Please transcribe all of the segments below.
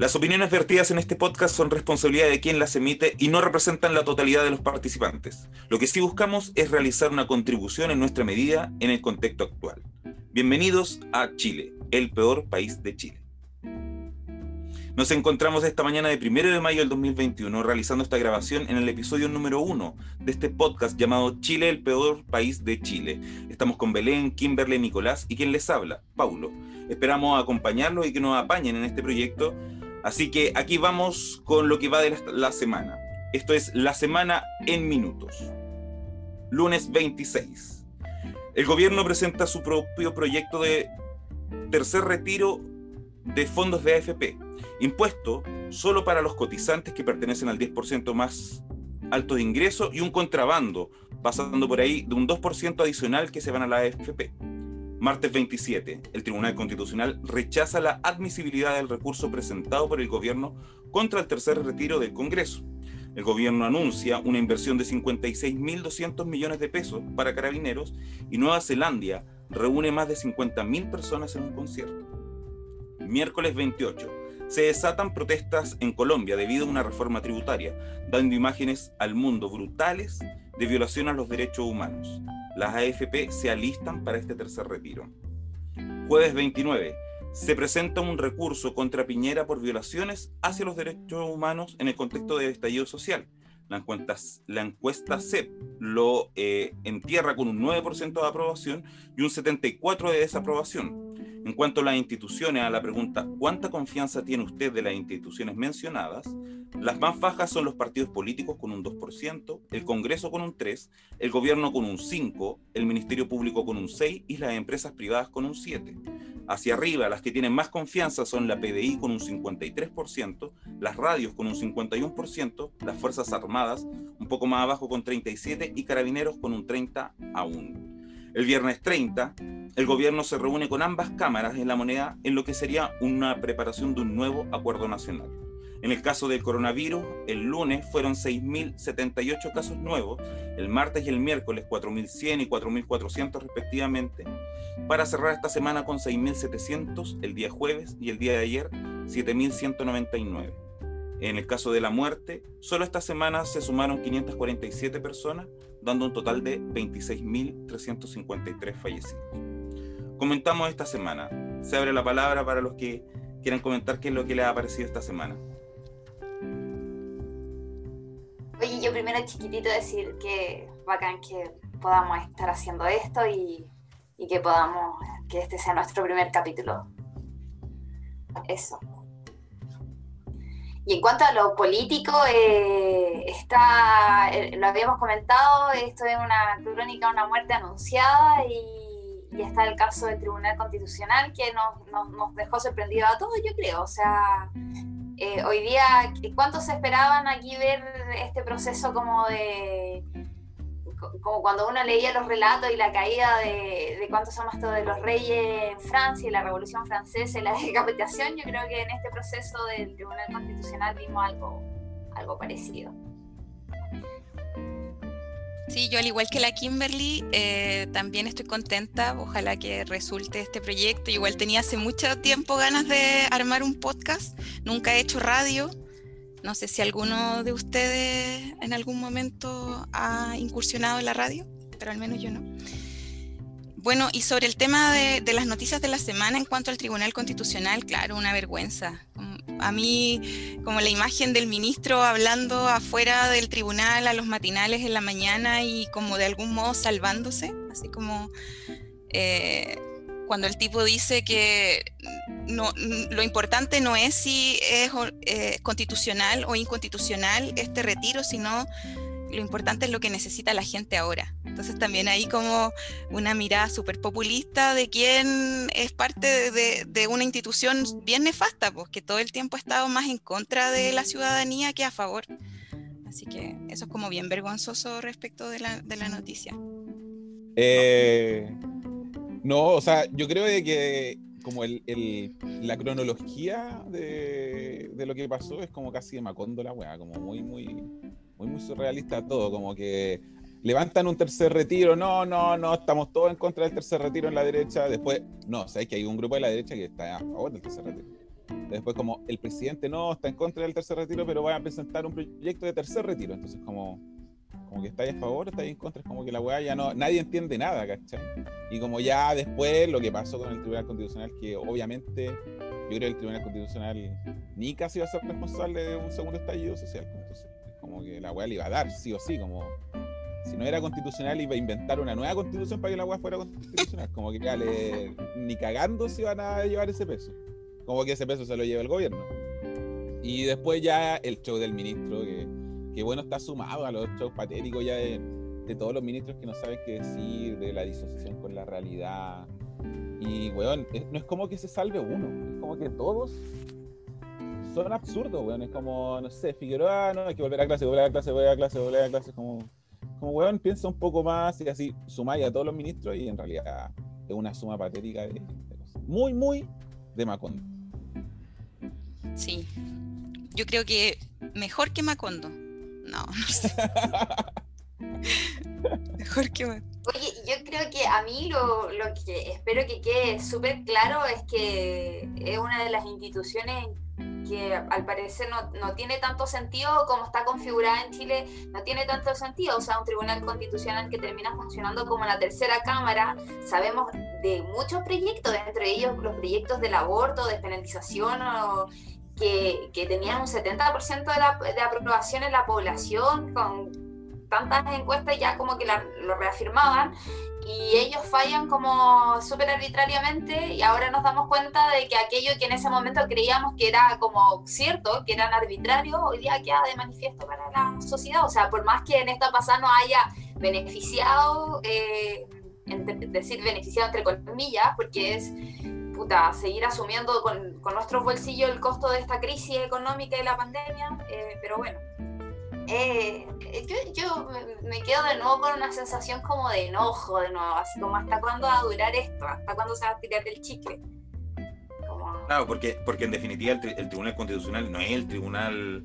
Las opiniones vertidas en este podcast son responsabilidad de quien las emite y no representan la totalidad de los participantes. Lo que sí buscamos es realizar una contribución en nuestra medida en el contexto actual. Bienvenidos a Chile, el peor país de Chile. Nos encontramos esta mañana de 1 de mayo del 2021 realizando esta grabación en el episodio número uno de este podcast llamado Chile, el peor país de Chile. Estamos con Belén, Kimberly, Nicolás y quien les habla, Paulo. Esperamos acompañarlos y que nos apañen en este proyecto. Así que aquí vamos con lo que va de la semana. Esto es la semana en minutos. Lunes 26. El gobierno presenta su propio proyecto de tercer retiro de fondos de AFP, impuesto solo para los cotizantes que pertenecen al 10% más alto de ingreso y un contrabando, pasando por ahí de un 2% adicional que se van a la AFP. Martes 27, el Tribunal Constitucional rechaza la admisibilidad del recurso presentado por el gobierno contra el tercer retiro del Congreso. El gobierno anuncia una inversión de 56.200 millones de pesos para carabineros y Nueva Zelanda reúne más de 50.000 personas en un concierto. Miércoles 28. Se desatan protestas en Colombia debido a una reforma tributaria, dando imágenes al mundo brutales de violación a los derechos humanos. Las AFP se alistan para este tercer retiro. Jueves 29. Se presenta un recurso contra Piñera por violaciones hacia los derechos humanos en el contexto del estallido social. La encuesta, la encuesta CEP lo eh, entierra con un 9% de aprobación y un 74% de desaprobación. En cuanto a las instituciones, a la pregunta ¿cuánta confianza tiene usted de las instituciones mencionadas? Las más bajas son los partidos políticos con un 2%, el Congreso con un 3%, el gobierno con un 5%, el Ministerio Público con un 6% y las empresas privadas con un 7%. Hacia arriba, las que tienen más confianza son la PDI con un 53%, las radios con un 51%, las Fuerzas Armadas un poco más abajo con 37% y Carabineros con un 30% aún. El viernes 30, el gobierno se reúne con ambas cámaras en la moneda en lo que sería una preparación de un nuevo acuerdo nacional. En el caso del coronavirus, el lunes fueron 6.078 casos nuevos, el martes y el miércoles 4.100 y 4.400 respectivamente, para cerrar esta semana con 6.700 el día jueves y el día de ayer 7.199. En el caso de la muerte, solo esta semana se sumaron 547 personas, dando un total de 26.353 fallecidos. Comentamos esta semana. Se abre la palabra para los que quieran comentar qué es lo que les ha parecido esta semana. Oye, yo primero chiquitito decir que bacán que podamos estar haciendo esto y, y que podamos, que este sea nuestro primer capítulo. Eso. Y en cuanto a lo político, eh, está, eh, lo habíamos comentado, esto es una crónica, una muerte anunciada y, está el caso del Tribunal Constitucional que nos, dejó sorprendidos a todos, yo creo. O sea, eh, hoy día, ¿cuántos esperaban aquí ver este proceso como de como cuando uno leía los relatos y la caída de, de cuántos somos todos de los reyes en Francia y la Revolución Francesa y la decapitación, yo creo que en este proceso del Tribunal Constitucional vimos algo, algo parecido. Sí, yo al igual que la Kimberly, eh, también estoy contenta. Ojalá que resulte este proyecto. Igual tenía hace mucho tiempo ganas de armar un podcast. Nunca he hecho radio. No sé si alguno de ustedes en algún momento ha incursionado en la radio, pero al menos yo no. Bueno, y sobre el tema de, las noticias de la semana en cuanto al Tribunal Constitucional, claro, una vergüenza. A mí, como la imagen del ministro hablando afuera del tribunal a los matinales en la mañana y como de algún modo salvándose, así como eh, cuando el tipo dice que no, lo importante no es si es eh, constitucional o inconstitucional este retiro, sino lo importante es lo que necesita la gente ahora. Entonces también hay como una mirada súper populista de quien es parte de, una institución bien nefasta, pues que todo el tiempo ha estado más en contra de la ciudadanía que a favor. Así que eso es como bien vergonzoso respecto de la, de la noticia. Eh, no, o sea, yo creo que como el, la cronología de, lo que pasó es como casi de Macondo la weá, como muy, muy, muy, muy surrealista todo, como que levantan un tercer retiro, no, no, no, estamos todos en contra del tercer retiro en la derecha, después, no, sabes que hay un grupo de la derecha que está a favor del tercer retiro. Después como el presidente no está en contra del tercer retiro, pero va a presentar un proyecto de tercer retiro. Entonces como, como que estáis a favor, estáis en contra, es como que la weá ya no, nadie entiende nada, ¿cachai? Y como ya después lo que pasó con el Tribunal Constitucional, que obviamente yo creo que el Tribunal Constitucional ni casi va a ser responsable de un segundo estallido social. pues, Entonces, como que la weá le iba a dar, sí o sí, como si no era constitucional iba a inventar una nueva constitución para que la weá fuera constitucional. Como que ya le, ni cagando se iban a llevar ese peso. Como que ese peso se lo lleva el gobierno. Y después ya el show del ministro, que, que bueno, está sumado a los shows patéticos ya de, todos los ministros que no saben qué decir, de la disociación con la realidad. Y, weón, no es como que se salve uno, es como que todos son absurdos, weón. Es como, no sé, Figueroa, no, hay que volver a clase, volver a clase, volver a clase, volver a clase. Como, como weón, piensa un poco más y así sumáis a todos los ministros y en realidad es una suma patética de, de cosas. Muy, muy de Macondo. Sí. Yo creo que mejor que Macondo. No, no sé. mejor que. Oye, yo creo que a mí lo, lo que espero que quede súper claro es que es una de las instituciones que al parecer no, no tiene tanto sentido como está configurada en Chile, no tiene tanto sentido, o sea, un tribunal constitucional que termina funcionando como la tercera cámara, sabemos de muchos proyectos, entre ellos los proyectos del aborto, despenalización, o, que, que tenían un 70% de, la, de aprobación en la población, con tantas encuestas ya como que la- lo reafirmaban y ellos fallan como súper arbitrariamente y ahora nos damos cuenta de que aquello que en ese momento creíamos que era como cierto, que eran arbitrarios, hoy día queda de manifiesto para la sociedad. O sea, por más que en esta pasada no haya beneficiado, eh, entre- decir beneficiado entre comillas, porque es seguir asumiendo con, nuestros bolsillos el costo de esta crisis económica y la pandemia, eh, pero bueno. Eh, yo, me- quedo de nuevo con una sensación como de enojo, de nuevo, así como hasta cuándo va a durar esto, hasta cuándo se va a tirar el chicle. Claro, porque, porque en definitiva el, tri- el Tribunal Constitucional no es el tribunal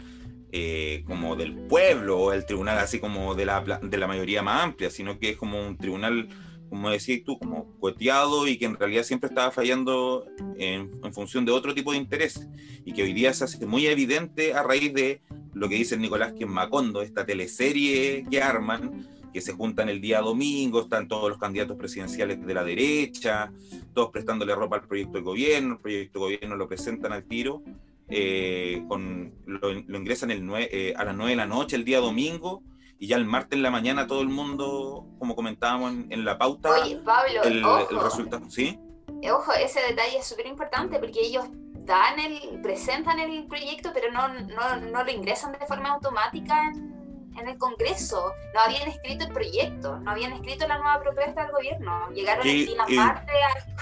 eh, como del pueblo o el tribunal así como de la, de la mayoría más amplia, sino que es como un tribunal, como decías tú, como coteado y que en realidad siempre estaba fallando en, en función de otro tipo de interés. Y que hoy día se hace muy evidente a raíz de lo que dice Nicolás que en Macondo, esta teleserie que arman, que se juntan el día domingo, están todos los candidatos presidenciales de la derecha, todos prestándole ropa al proyecto de gobierno, el proyecto de gobierno lo presentan al tiro, eh, con, lo, lo ingresan el eh, a las 9 de la noche el día domingo, y ya el martes en la mañana todo el mundo, como comentábamos en, en la pauta, Oye, Pablo, el, ojo, el resultado, ¿sí? eh, ojo, ese detalle es súper importante porque ellos dan el, presentan el proyecto, pero no, no, no lo ingresan de forma automática en, en el Congreso. No habían escrito el proyecto, no habían escrito la nueva propuesta del gobierno. Llegaron Y- el día y- martes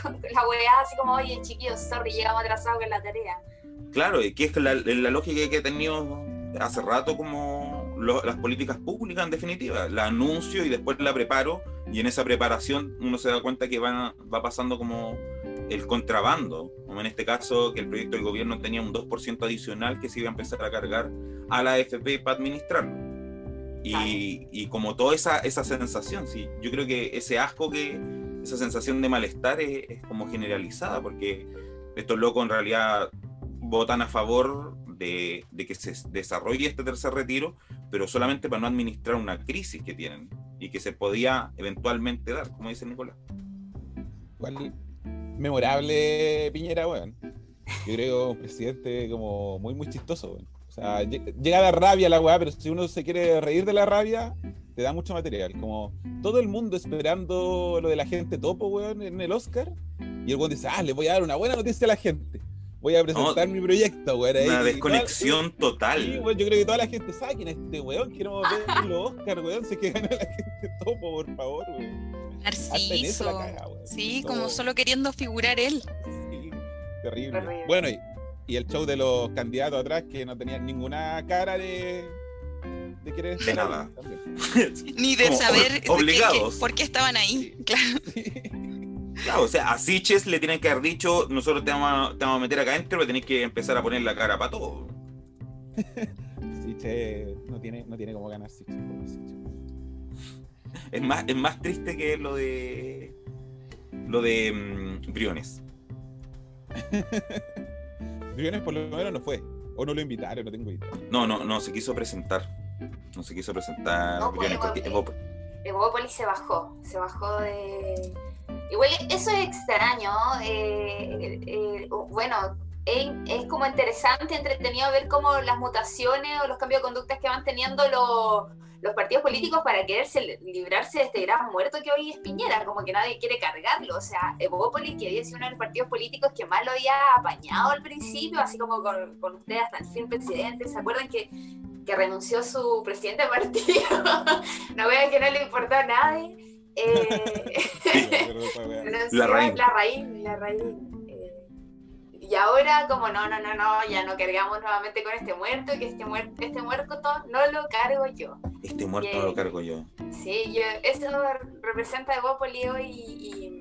a- la weá así como, oye chiquillos, sorry, llegamos atrasados con la tarea. Claro, y que es la, la lógica que ha tenido hace rato como lo- las políticas públicas en definitiva, la anuncio y después la preparo y en esa preparación uno se da cuenta que va, va pasando como el contrabando, como en este caso que el proyecto del gobierno tenía un 2% adicional que se iba a empezar a cargar a la AFP para administrarlo. Y, y como toda esa, esa sensación, sí, yo creo que ese asco que, esa sensación de malestar es, es como generalizada, porque estos locos en realidad votan a favor de, de que se desarrolle este tercer retiro, pero solamente para no administrar una crisis que tienen y que se podía eventualmente dar, como dice Nicolás. Igual memorable Piñera, weón. Yo creo un presidente como muy, muy chistoso, weón. O sea, lle- llega a dar rabia la weá, pero si uno se quiere reír de la rabia, te da mucho material. Como todo el mundo esperando lo de la gente topo, weón, en el Oscar. Y el weón dice, ah, le voy a dar una buena noticia a la gente. Voy a presentar mi proyecto, weón. ahí". Una desconexión toda- total. Sí, weón, yo creo que toda la gente sabe quién es este weón. Queremos ver los Oscar, weón. Si es que gana la gente topo, por favor, weón. Narciso. caga, weón. Sí, como solo queriendo figurar él. Sí, terrible. Terrible. Bueno, y, y el show de los candidatos atrás que no tenían ninguna cara de, de querer De nada. ahí también. Ni de Como saber de obligados. qué- por qué estaban ahí. Claro. Claro, o sea, a Siches le tienen que haber dicho, nosotros te vamos, a, te vamos a meter acá adentro, pero tenés que empezar a poner la cara para todo. Sí, che, no tiene, no tiene como ganar Siche, pobre Siche. Es más, es más triste que lo de lo de mm, Briones. Briones por lo menos no fue. O no lo invitaron, no tengo idea. No, no, no, se quiso presentar. No se quiso presentar. No, Briones, pues, porque Evópolis se bajó, se bajó de... Igual eso es extraño, eh, eh, bueno, es, es como interesante, entretenido ver cómo las mutaciones o los cambios de conductas que van teniendo los, los partidos políticos para quererse librarse de este gran muerto que hoy es Piñera, como que nadie quiere cargarlo, o sea, Evópolis, que había sido uno de los partidos políticos que más lo había apañado al principio, así como con, con usted hasta el fin presidente, ¿se acuerdan que que renunció su presidente de partido. no vean que no le importó a nadie. Eh. La raíz, la raíz. Eh, y ahora, como no, no, no, no, ya no cargamos nuevamente con este muerto, que este, muer este muerto no lo cargo yo. Este muerto Bien. lo cargo yo. Sí, yo, eso representa Evópolis hoy y, y,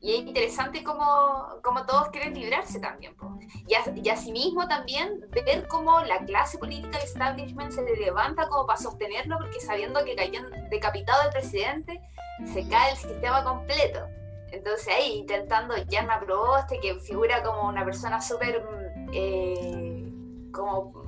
y es interesante como, como todos quieren librarse también. po. Y, as- y asimismo también ver cómo la clase política del establishment se levanta como para sostenerlo, porque sabiendo que cayó decapitado el presidente, se cae el sistema completo. Entonces ahí intentando Yanma Proboste, que figura como una persona súper, mm, eh, como,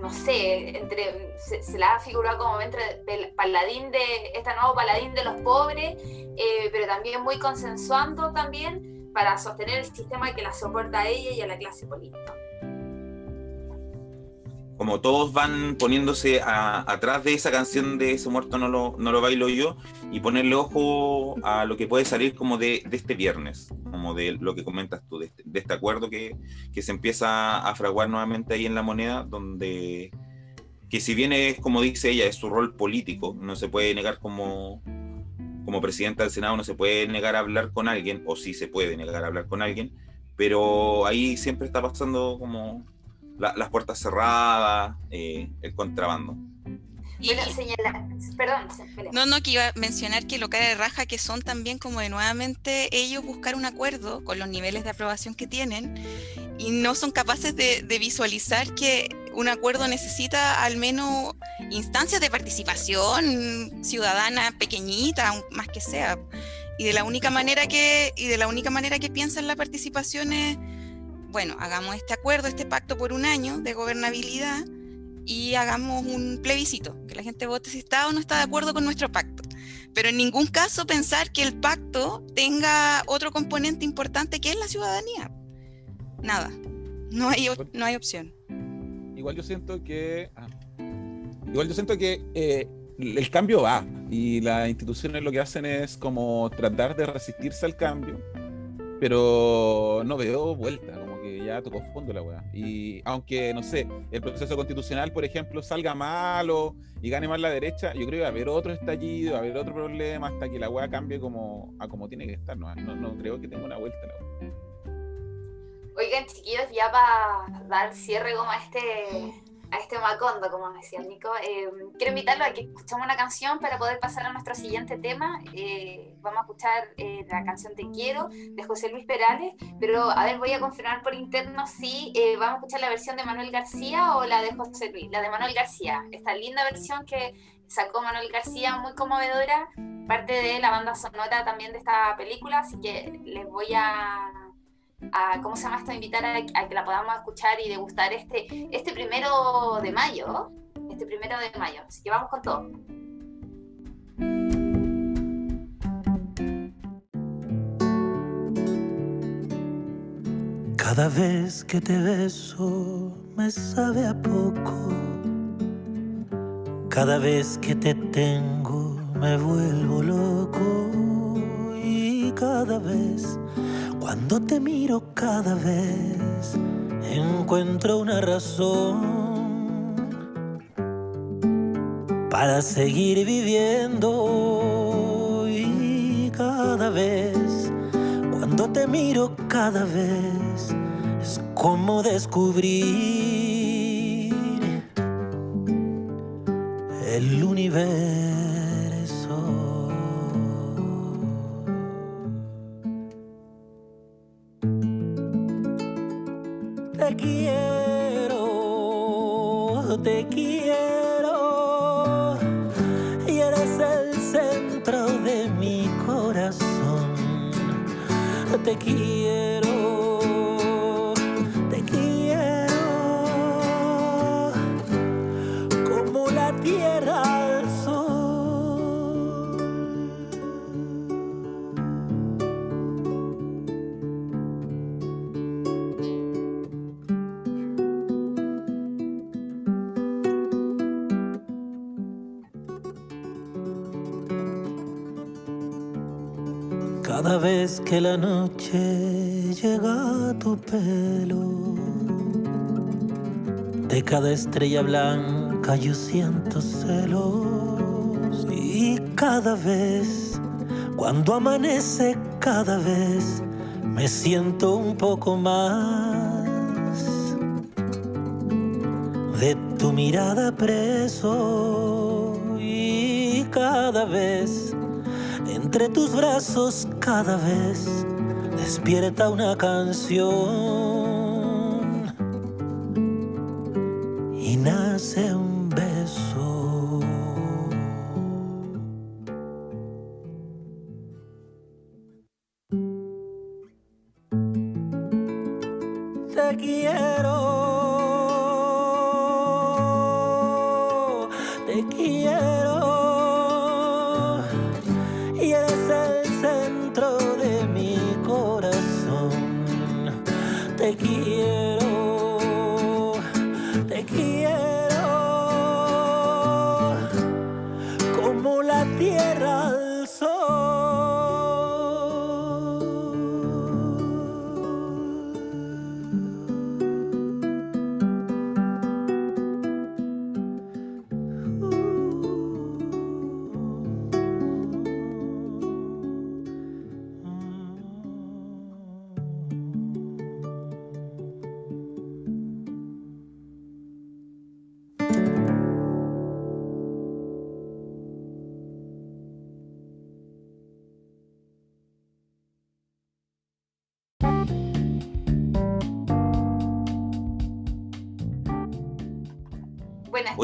no sé, entre, se, se la ha figurado como entre del paladín de, este nuevo paladín de los pobres, eh, pero también muy consensuando también para sostener el sistema que la soporta a ella y a la clase política. Como todos van poniéndose a- atrás de esa canción de ese muerto no lo, no lo bailo yo y ponerle ojo a lo que puede salir como de, este viernes, como de lo que comentas tú, de este, de este acuerdo que, que se empieza a fraguar nuevamente ahí en la moneda, donde que si bien es como dice ella, es su rol político, no se puede negar como, como presidenta del Senado, no se puede negar a hablar con alguien, o sí se puede negar a hablar con alguien, pero ahí siempre está pasando como la- las puertas cerradas, eh, el contrabando. Y- Bueno, señala, perdón. No, no, que iba a mencionar que lo cara de raja que son también como de nuevamente ellos buscar un acuerdo con los niveles de aprobación que tienen y no son capaces de, de visualizar que un acuerdo necesita al menos instancias de participación ciudadana pequeñita, más que sea. Y de la única manera que, y de la única manera que piensan la participación es, bueno, hagamos este acuerdo, este pacto por un año de gobernabilidad y hagamos un plebiscito, que la gente vote si está o no está de acuerdo con nuestro pacto. Pero en ningún caso pensar que el pacto tenga otro componente importante que es la ciudadanía. Nada. No hay, no hay opción. Igual yo siento que. ah, igual yo siento que eh, el cambio va. Y las instituciones lo que hacen es como tratar de resistirse al cambio. Pero no veo vuelta, ya tocó fondo la weá. Y aunque, no sé, el proceso constitucional, por ejemplo, salga malo y gane más la derecha, yo creo que va a haber otro estallido, va a haber otro problema hasta que la weá cambie como, a como tiene que estar. No, no, no creo que tenga una vuelta la weá. Oigan, chiquillos, ya para dar cierre como a este, a este Macondo, como decía Nico, eh, quiero invitarlos a que escuchemos una canción para poder pasar a nuestro siguiente tema. Eh, vamos a escuchar eh, la canción Te Quiero de José Luis Perales, pero a ver, voy a confirmar por interno si vamos a escuchar la versión de Manuel García o la de José Luis, la de Manuel García, esta linda versión que sacó Manuel García, muy conmovedora, parte de la banda sonora también de esta película, así que les voy a ¿cómo se llama esto? Invitar a, a que la podamos escuchar y degustar este, este primero de mayo, este primero de mayo. Así que vamos con todo. Cada vez que te beso me sabe a poco. Cada vez que te tengo me vuelvo loco. Cada vez, cuando te miro cada vez, encuentro una razón para seguir viviendo. Y cada vez, cuando te miro cada vez, es como descubrir el universo. Te quiero, te quiero, y eres el centro de mi corazón. Te que la noche llega a tu pelo, de cada estrella blanca yo siento celos. Y cada vez, cuando amanece, cada vez me siento un poco más de tu mirada preso y cada vez entre tus brazos cada vez. Despierta una canción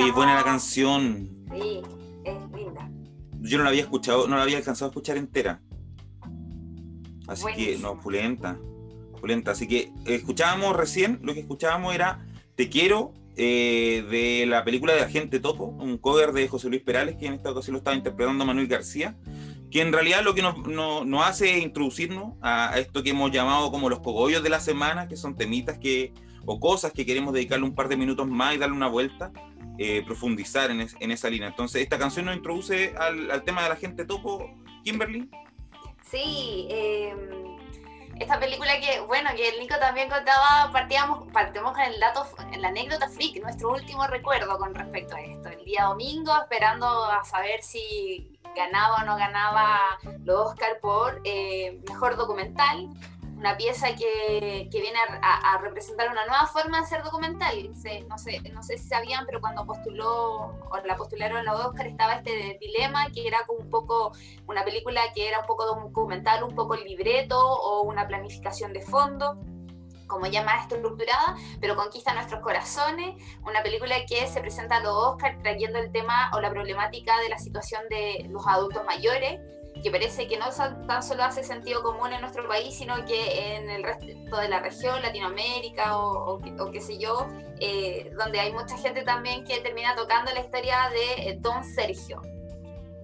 Oye, buena la canción. Sí, es linda. Yo no la había escuchado, no la había alcanzado a escuchar entera. Así que, no, pulenta. Pulenta. Así que escuchábamos recién, lo que escuchábamos era Te quiero, eh, de la película de Agente Topo, un cover de José Luis Perales, que en esta ocasión lo estaba interpretando Manuel García, que en realidad lo que nos, nos- nos hace es introducirnos a, a esto que hemos llamado como los cogollos de la semana, que son temitas que, o cosas que queremos dedicarle un par de minutos más y darle una vuelta, eh, profundizar en, es- en esa línea. Entonces, esta canción nos introduce al, tema de la gente topo, Kimberly. Sí, eh, esta película que, bueno, que el Nico también contaba, partíamos, partimos con el dato, la anécdota freak, nuestro último recuerdo con respecto a esto. El día domingo, esperando a saber si ganaba o no ganaba los Oscar por eh, mejor documental, una pieza que, que viene a, a- representar una nueva forma de hacer documental. Se- no, sé, no sé si sabían, pero cuando postuló o la postularon a Oscar estaba este dilema que era como un poco una película que era un poco documental, un poco libreto o una planificación de fondo como ya más estructurada, pero conquista nuestros corazones, una película que se presenta a los Oscar trayendo el tema o la problemática de la situación de los adultos mayores, que parece que no tan solo hace sentido común en nuestro país, sino que en el resto de la región, Latinoamérica o, qué- sé yo, eh, donde hay mucha gente también que termina tocando la historia de eh, Don Sergio.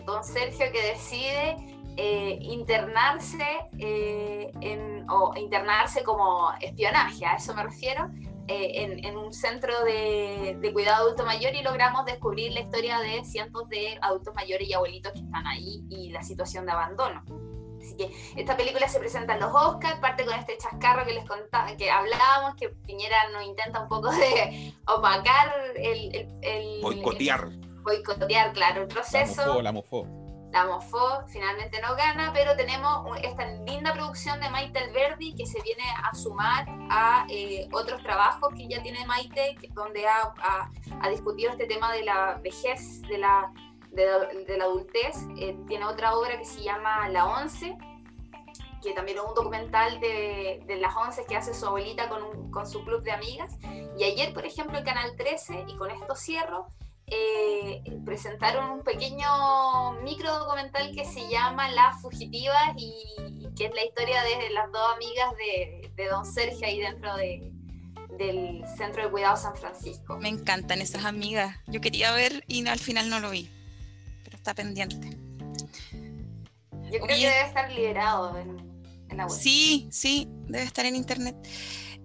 Don Sergio que decide eh, internarse en- o internarse como espionaje, a eso me refiero, eh, en, en un centro de, de cuidado adulto mayor y logramos descubrir la historia de cientos de adultos mayores y abuelitos que están ahí y la situación de abandono. Así que esta película se presenta en los Oscars, parte con este chascarro que les contaba, que hablábamos, que Piñera nos intenta un poco de opacar el, el, el- Boicotear. boicotear, claro, el La proceso. mofó, la mofó. La mofó finalmente no gana, pero tenemos esta linda producción de Maite Alberdi que se viene a sumar a eh, otros trabajos que ya tiene Maite, donde ha, ha- ha discutido este tema de la vejez, de la, adultez. Eh, tiene otra obra que se llama La Once, que también es un documental de, de las once que hace su abuelita con su club de amigas. Y ayer, por ejemplo, en Canal 13, y con esto cierro, eh, presentaron un pequeño micro documental que se llama Las Fugitivas y, y que es la historia de las dos amigas de, de Don Sergio ahí dentro de, del Centro de Cuidado San Francisco. Me encantan esas amigas. Yo quería ver y no- al final no lo vi. Pero está pendiente. Yo creo Oye. que debe estar liberado en, en la web. Sí, sí, debe estar en internet.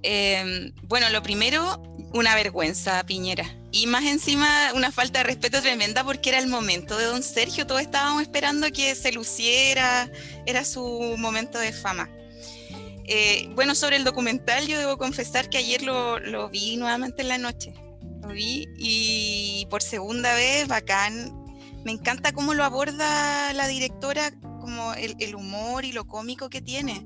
Eh, bueno, lo primero, Una vergüenza, Piñera. Y más encima, una falta de respeto tremenda porque era el momento de don Sergio. Todos estábamos esperando que se luciera. Era su momento de fama. Eh, bueno, sobre el documental, yo debo confesar que ayer lo, vi nuevamente en la noche. Lo vi y por segunda vez, bacán. Me encanta cómo lo aborda la directora, como el humor y lo cómico que tiene.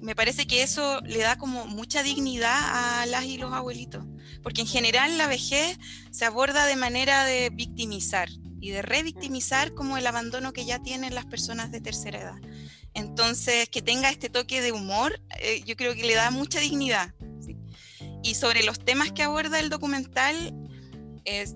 Me parece que eso le da como mucha dignidad a las y los abuelitos, porque en general la vejez se aborda de manera de victimizar y de revictimizar como el abandono que ya tienen las personas de tercera edad. Entonces, que tenga este toque de humor, eh, yo creo que le da mucha dignidad. Y sobre los temas que aborda el documental, es,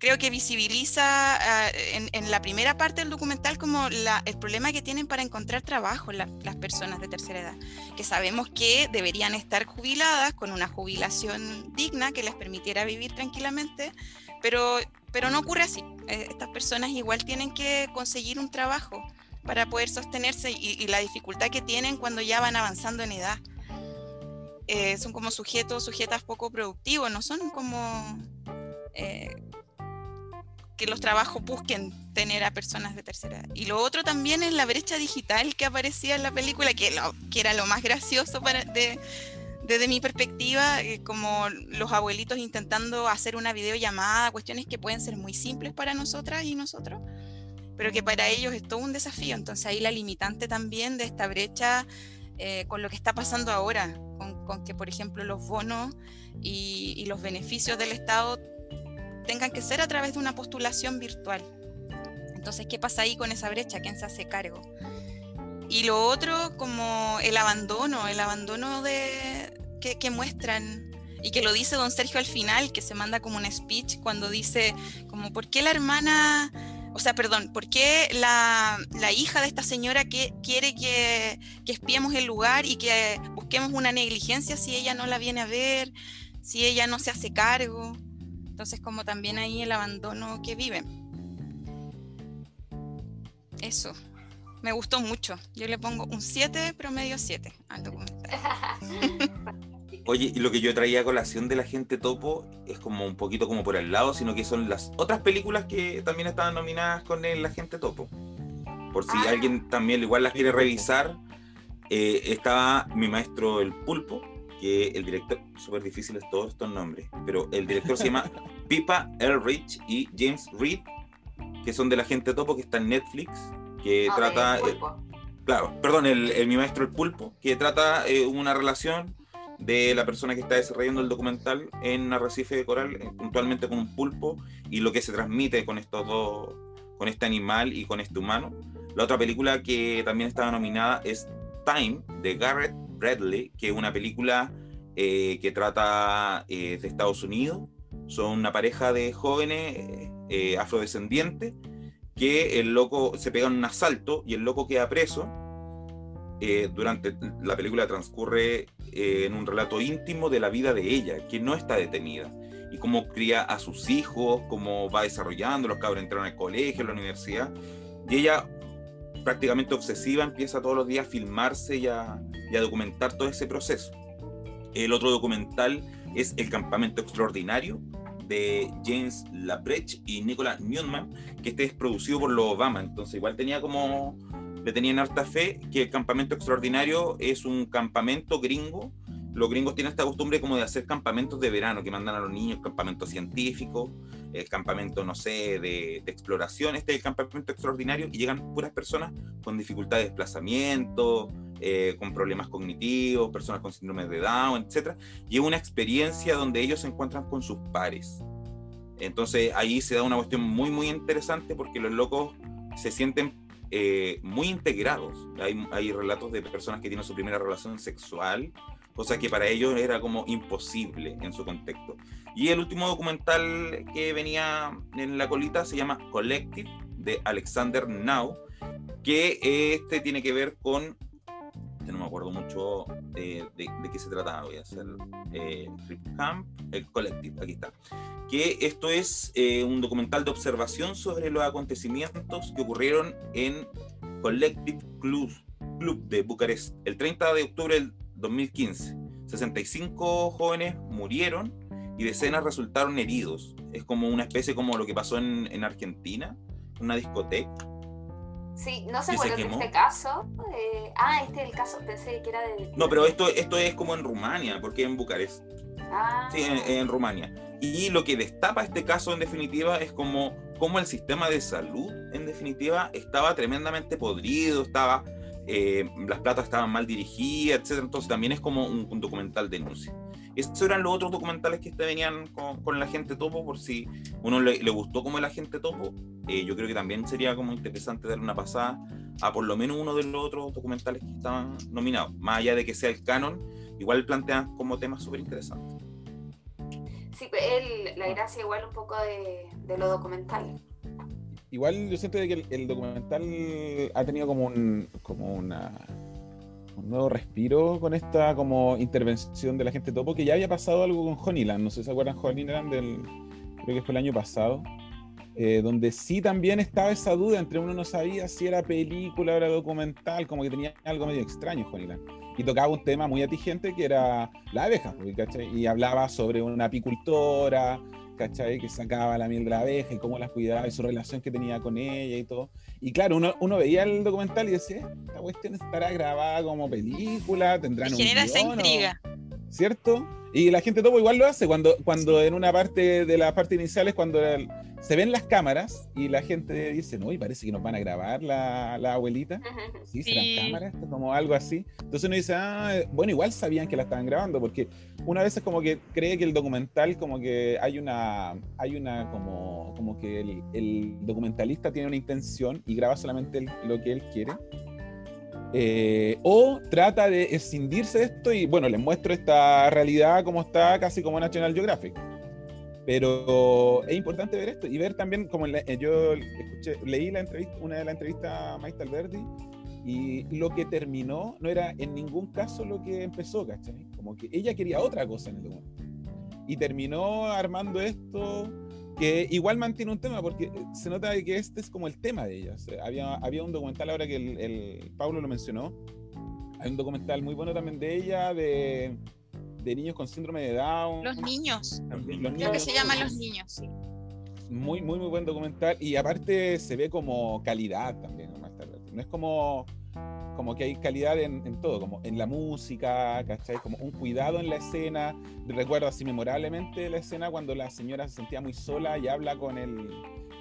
creo que visibiliza uh, en, la primera parte del documental como el problema que tienen para encontrar trabajo la, las personas de tercera edad, que sabemos que deberían estar jubiladas con una jubilación digna que les permitiera vivir tranquilamente, pero, pero no ocurre así. Eh, estas personas igual tienen que conseguir un trabajo para poder sostenerse y, y, la dificultad que tienen cuando ya van avanzando en edad. Eh, son como sujetos, sujetas poco productivos, no son como eh, que los trabajos busquen tener a personas de tercera edad. Y lo otro también es la brecha digital que aparecía en la película, que, lo, que era lo más gracioso para, de, desde mi perspectiva, eh, como los abuelitos intentando hacer una videollamada, cuestiones que pueden ser muy simples para nosotras y nosotros pero que para ellos es todo un desafío. Entonces ahí la limitante también de esta brecha eh, con lo que está pasando ahora, con, con que por ejemplo los bonos y, y, los beneficios del Estado tengan que ser a través de una postulación virtual. Entonces, ¿qué pasa ahí con esa brecha? ¿Quién se hace cargo? Y lo otro, como el abandono, el abandono de, que, que muestran y que lo dice don Sergio al final, que se manda como un speech cuando dice, como, ¿por qué la hermana o sea, perdón, ¿por qué la, la hija de esta señora que quiere que, que, espiemos el lugar y que busquemos una negligencia si ella no la viene a ver, si ella no se hace cargo? Entonces, como también ahí el abandono que viven. Eso, me gustó mucho. Yo le pongo un 7, promedio 7 al documental. Oye, y lo que yo traía a colación de la gente topo es como un poquito como por el lado, sino que son las otras películas que también estaban nominadas con el, la gente topo. Por si ah. alguien también igual las quiere revisar, eh, estaba mi maestro El Pulpo, que el director, súper difíciles todos estos nombres, pero el director se llama Pipa Elrich y James Reed, que son de la gente topo, que está en Netflix, que Ah, trata... Eh, claro, perdón, el, el, mi maestro El Pulpo, que trata eh, una relación de la persona que está desarrollando el documental en Arrecife de Coral, eh, puntualmente con un pulpo, y lo que se transmite con estos dos, con este animal y con este humano. La otra película que también estaba nominada es Time, de Garrett Bradley, que es una película eh, que trata eh, de Estados Unidos. Son una pareja de jóvenes eh, afrodescendientes que el loco se pega en un asalto y el loco queda preso durante la película transcurre en un relato íntimo de la vida de ella, que no está detenida, y cómo cría a sus hijos, cómo va desarrollando, los cabros entran al colegio, a la universidad, y ella prácticamente obsesiva empieza todos los días a filmarse y a, y a documentar todo ese proceso. El otro documental es El Campamento Extraordinario, de James Labreche y Nicolas Newman, que este es producido por los Obama, entonces igual tenía como le tenían harta fe que el campamento extraordinario es un campamento gringo. Los gringos tienen esta costumbre como de hacer campamentos de verano, que mandan a los niños, campamento científico, el campamento, no sé, de, de, exploración. Este es el campamento extraordinario y llegan puras personas con dificultad de desplazamiento, eh, con problemas cognitivos, personas con síndrome de Down, etc. Y una experiencia donde ellos se encuentran con sus pares. Entonces ahí se da una cuestión muy, muy interesante porque los locos se sienten eh, muy integrados. Hay, relatos de personas que tienen su primera relación sexual, cosa que para ellos era como imposible en su contexto. Y el último documental que venía en la colita se llama Collective, de Alexander Now, que este tiene que ver con, no me acuerdo mucho de, de, de qué se trataba, voy a hacer eh, Camp, el Collective, aquí está que esto es eh, un documental de observación sobre los acontecimientos que ocurrieron en Collective Club, Club de Bucarest el 30 de octubre del 2015. 65 jóvenes murieron y decenas resultaron heridos. Es como una especie como lo que pasó en, en Argentina, una discoteca. Sí, no se ¿Y se acuerdan de este caso. Eh, ah, este es el caso, pensé que era de... No, pero esto, esto es como en Rumania, porque en Bucarest. Ah, Sí, en, en Rumania. Y lo que destapa este caso, en definitiva, es como, como el sistema de salud, en definitiva, estaba tremendamente podrido, estaba, eh, las platas estaban mal dirigidas, etc. Entonces también es como un, un documental denuncia. Esos eran los otros documentales que este venían con, con la gente topo, por si uno le, le gustó como el agente topo. eh, yo creo que también sería como interesante darle una pasada a por lo menos uno de los otros documentales que estaban nominados. Más allá de que sea el canon, igual plantean como temas súper interesantes. sí, pues, él, la gracia igual un poco de, de lo documental. Igual yo siento de que el, el documental ha tenido como un como una un nuevo respiro con esta como intervención de la gente topo, que ya había pasado algo con Honeyland, no sé si se acuerdan Honeyland del creo que fue el año pasado, eh, donde sí también estaba esa duda entre uno no sabía si era película o era documental, como que tenía algo medio extraño Honeyland. Y tocaba un tema muy atigente que era la abeja, ¿cachai? Y hablaba sobre una apicultora, ¿cachai? Que sacaba la miel de la abeja y cómo las cuidaba y su relación que tenía con ella y todo. Y claro, uno, uno veía el documental y decía, esta cuestión estará grabada como película, tendrán un genera esa guion o-" intriga. ¿cierto? Y la gente topo igual lo hace cuando, cuando en una parte de la parte inicial es cuando el- se ven las cámaras y la gente dice, no, y parece que nos van a grabar la, la abuelita. Sí, Sí. cámaras, esto como algo así. Entonces uno dice, ah, bueno, igual sabían que la estaban grabando, porque una vez es como que cree que el documental, como que hay una, hay una, como, como que el, el documentalista tiene una intención y graba solamente el- lo que él quiere. Eh, o trata de escindirse de esto y bueno, les muestro esta realidad como está, casi como National Geographic. Pero es importante ver esto y ver también, como la- eh, yo escuché, leí la entrevista, una de las entrevistas a Maite Alberdi y lo que terminó no era en ningún caso lo que empezó, ¿cachai? Como que ella quería otra cosa en el documento. Y terminó armando esto que igual mantiene un tema porque eh, se nota que este es como el tema de ella. O sea, había, había un documental ahora que el, el Pablo lo mencionó. Hay un documental muy bueno también de ella, de, de niños con síndrome de Down. Los niños. También los Creo que niños. se llaman los niños, sí. Muy, muy, muy buen documental. Y aparte se ve como calidad también. No es como, como que hay calidad en, en todo, como en la música, ¿cachai? Como un cuidado en la escena. Recuerdo así memorablemente la escena cuando la señora se sentía muy sola y habla con el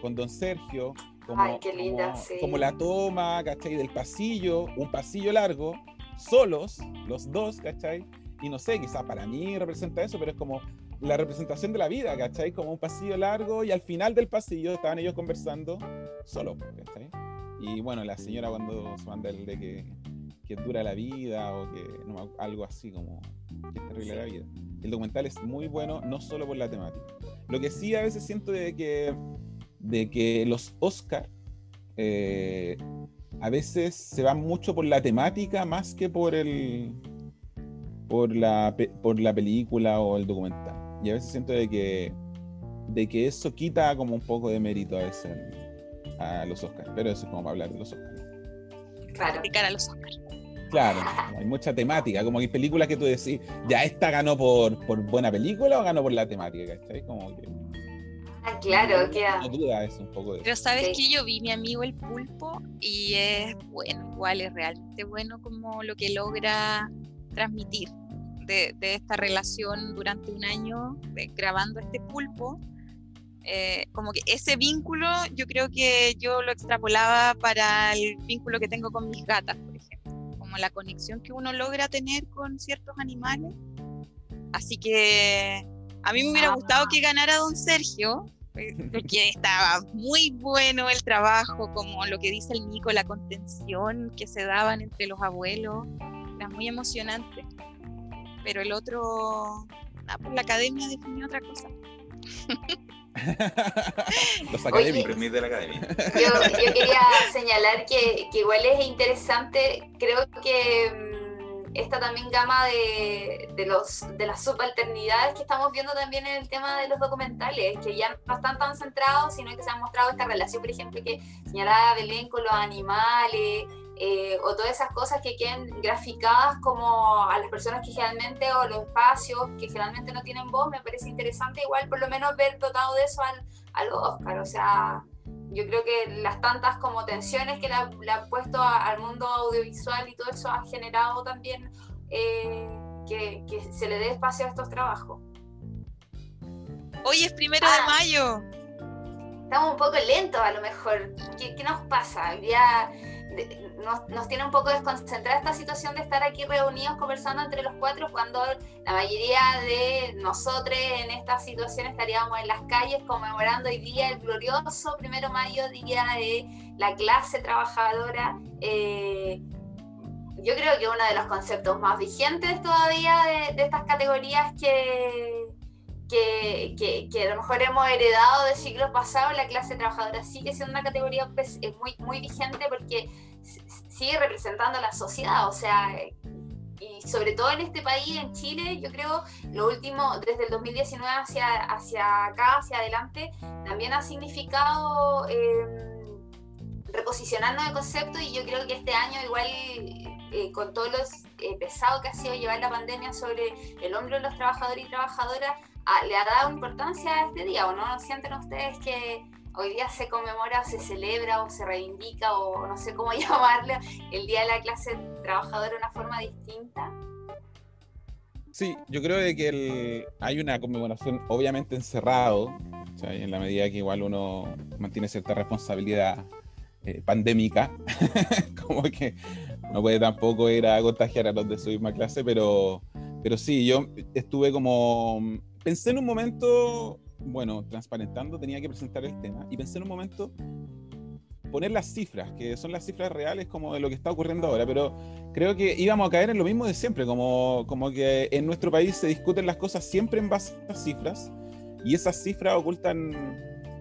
con don Sergio. Como, Ay, qué linda, como, sí. como la toma, ¿cachai? Del pasillo, un pasillo largo, solos, los dos, ¿cachai? Y no sé, quizás para mí representa eso, pero es como la representación de la vida, ¿cachai? Como un pasillo largo y al final del pasillo estaban ellos conversando solos, ¿cachai? Y bueno, la señora cuando se manda el de que, que dura la vida o que no, algo así como que es terrible la vida. El documental es muy bueno, no solo por la temática. Lo que sí a veces siento de que, de que los Oscar eh, a veces se van mucho por la temática más que por el por la, por la película o el documental. Y a veces siento de que, de que eso quita como un poco de mérito a veces a los Oscars. Pero eso es como para hablar de los Oscars. Claro. De cara a los Oscars. Claro, hay mucha temática, como que hay películas que tú decís, ya esta ganó por, por buena película o ganó por la temática, ¿cachai? Como que Ah, claro, queda. no duda eso un poco de Pero sabes Sí. que yo vi mi amigo el pulpo y es bueno, igual es realmente bueno como lo que logra transmitir de, de esta relación durante un año de- grabando este pulpo. Eh, como que ese vínculo yo creo que yo lo extrapolaba para el vínculo que tengo con mis gatas, por ejemplo. Como la conexión que uno logra tener con ciertos animales. Así que a mí me hubiera Ah. gustado que ganara Don Sergio, eh, porque estaba muy bueno el trabajo, como lo que dice el Nico, la contención que se daban entre los abuelos, muy emocionante. Pero el otro, ah, pues la academia definió otra cosa. los académicos. De la academia. Yo, yo quería señalar que, que igual es interesante, creo que mm, esta también gama de, de, los, de las subalternidades que estamos viendo también en el tema de los documentales, que ya no están tan centrados, sino que se ha mostrado esta relación, por ejemplo, que señalaba Belén con los animales, eh, o todas esas cosas que queden graficadas como a las personas que generalmente, o los espacios que generalmente no tienen voz, me parece interesante igual por lo menos ver dotado de eso al, al Oscar, o sea, yo creo que las tantas como tensiones que le ha, puesto al mundo audiovisual y todo eso ha generado también eh, que, se le dé espacio a estos trabajos. Hoy es primero de ah. mayo. Estamos un poco lentos a lo mejor. ¿Qué, qué nos pasa? Ya nos, tiene un poco desconcentrada esta situación de estar aquí reunidos conversando entre los cuatro cuando la mayoría de nosotros en esta situación estaríamos en las calles conmemorando hoy día el glorioso primero mayo, día de la clase trabajadora. Eh, yo creo que uno de los conceptos más vigentes todavía de, estas categorías que, que, que, a lo mejor hemos heredado de siglos pasados, la clase trabajadora sigue siendo una categoría pues, muy, muy vigente porque sigue representando a la sociedad, o sea, y sobre todo en este país, en Chile, yo creo, lo último, desde el 2019 hacia, hacia acá, hacia adelante, también ha significado eh, reposicionarnos de concepto y yo creo que este año igual, eh, con todo lo eh, pesado que ha sido llevar la pandemia sobre el hombro de los trabajadores y trabajadoras, le ha dado importancia a este día, ¿o no? ¿No sienten ustedes que hoy día se conmemora o se celebra o se reivindica o no sé cómo llamarle el Día de la Clase Trabajadora de una forma distinta? Sí, yo creo de que hay una conmemoración obviamente encerrado, en la medida que igual uno mantiene cierta responsabilidad eh, pandémica, como que no puede tampoco ir a contagiar a los de su misma clase, pero, pero sí, yo estuve como, pensé en un momento bueno, transparentando, tenía que presentar el tema y pensé en un momento poner las cifras, que son las cifras reales como de lo que está ocurriendo ahora, pero creo que íbamos a caer en lo mismo de siempre, como, como que en nuestro país se discuten las cosas siempre en base a cifras y esas cifras ocultan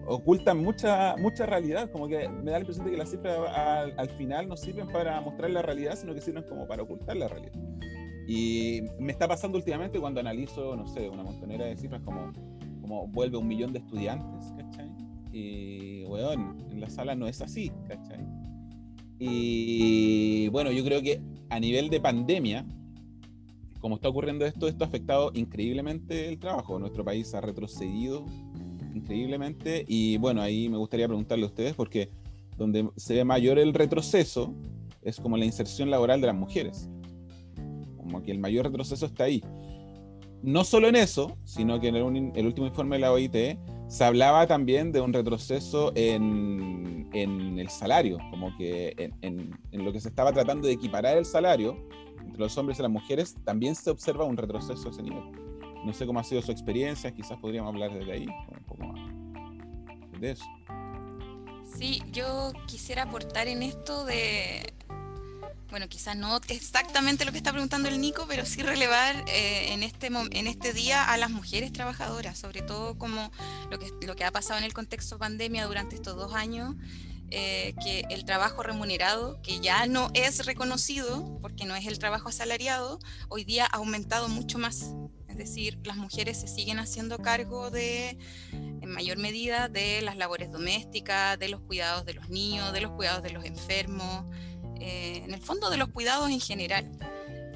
ocultan mucha, mucha realidad, como que me da la impresión de que las cifras al, al final no sirven para mostrar la realidad, sino que sirven como para ocultar la realidad. Y me está pasando últimamente cuando analizo, no sé, una montonera de cifras como como vuelve un millón de estudiantes, ¿cachai? Y, weón, en la sala no es así, ¿cachai? Y bueno, yo creo que a nivel de pandemia, como está ocurriendo esto, esto ha afectado increíblemente el trabajo. Nuestro país ha retrocedido increíblemente y bueno, ahí me gustaría preguntarle a ustedes porque donde se ve mayor el retroceso es como la inserción laboral de las mujeres. Como que el mayor retroceso está ahí no solo en eso, sino que en el, último informe de la OIT se hablaba también de un retroceso en, el salario, como que en, lo que se estaba tratando de equiparar el salario entre los hombres y las mujeres, también se observa un retroceso a ese nivel. No sé cómo ha sido su experiencia, quizás podríamos hablar desde ahí, un poco más de eso. Sí, yo quisiera aportar en esto de bueno, quizás no exactamente lo que está preguntando el Nico, pero sí relevar eh, en, este, en este día a las mujeres trabajadoras, sobre todo como lo que, lo que ha pasado en el contexto pandemia durante estos dos años, eh, que el trabajo remunerado, que ya no es reconocido porque no es el trabajo asalariado, hoy día ha aumentado mucho más. Es decir, las mujeres se siguen haciendo cargo de, en mayor medida, de las labores domésticas, de los cuidados de los niños, de los cuidados de los enfermos. Eh, en el fondo de los cuidados en general.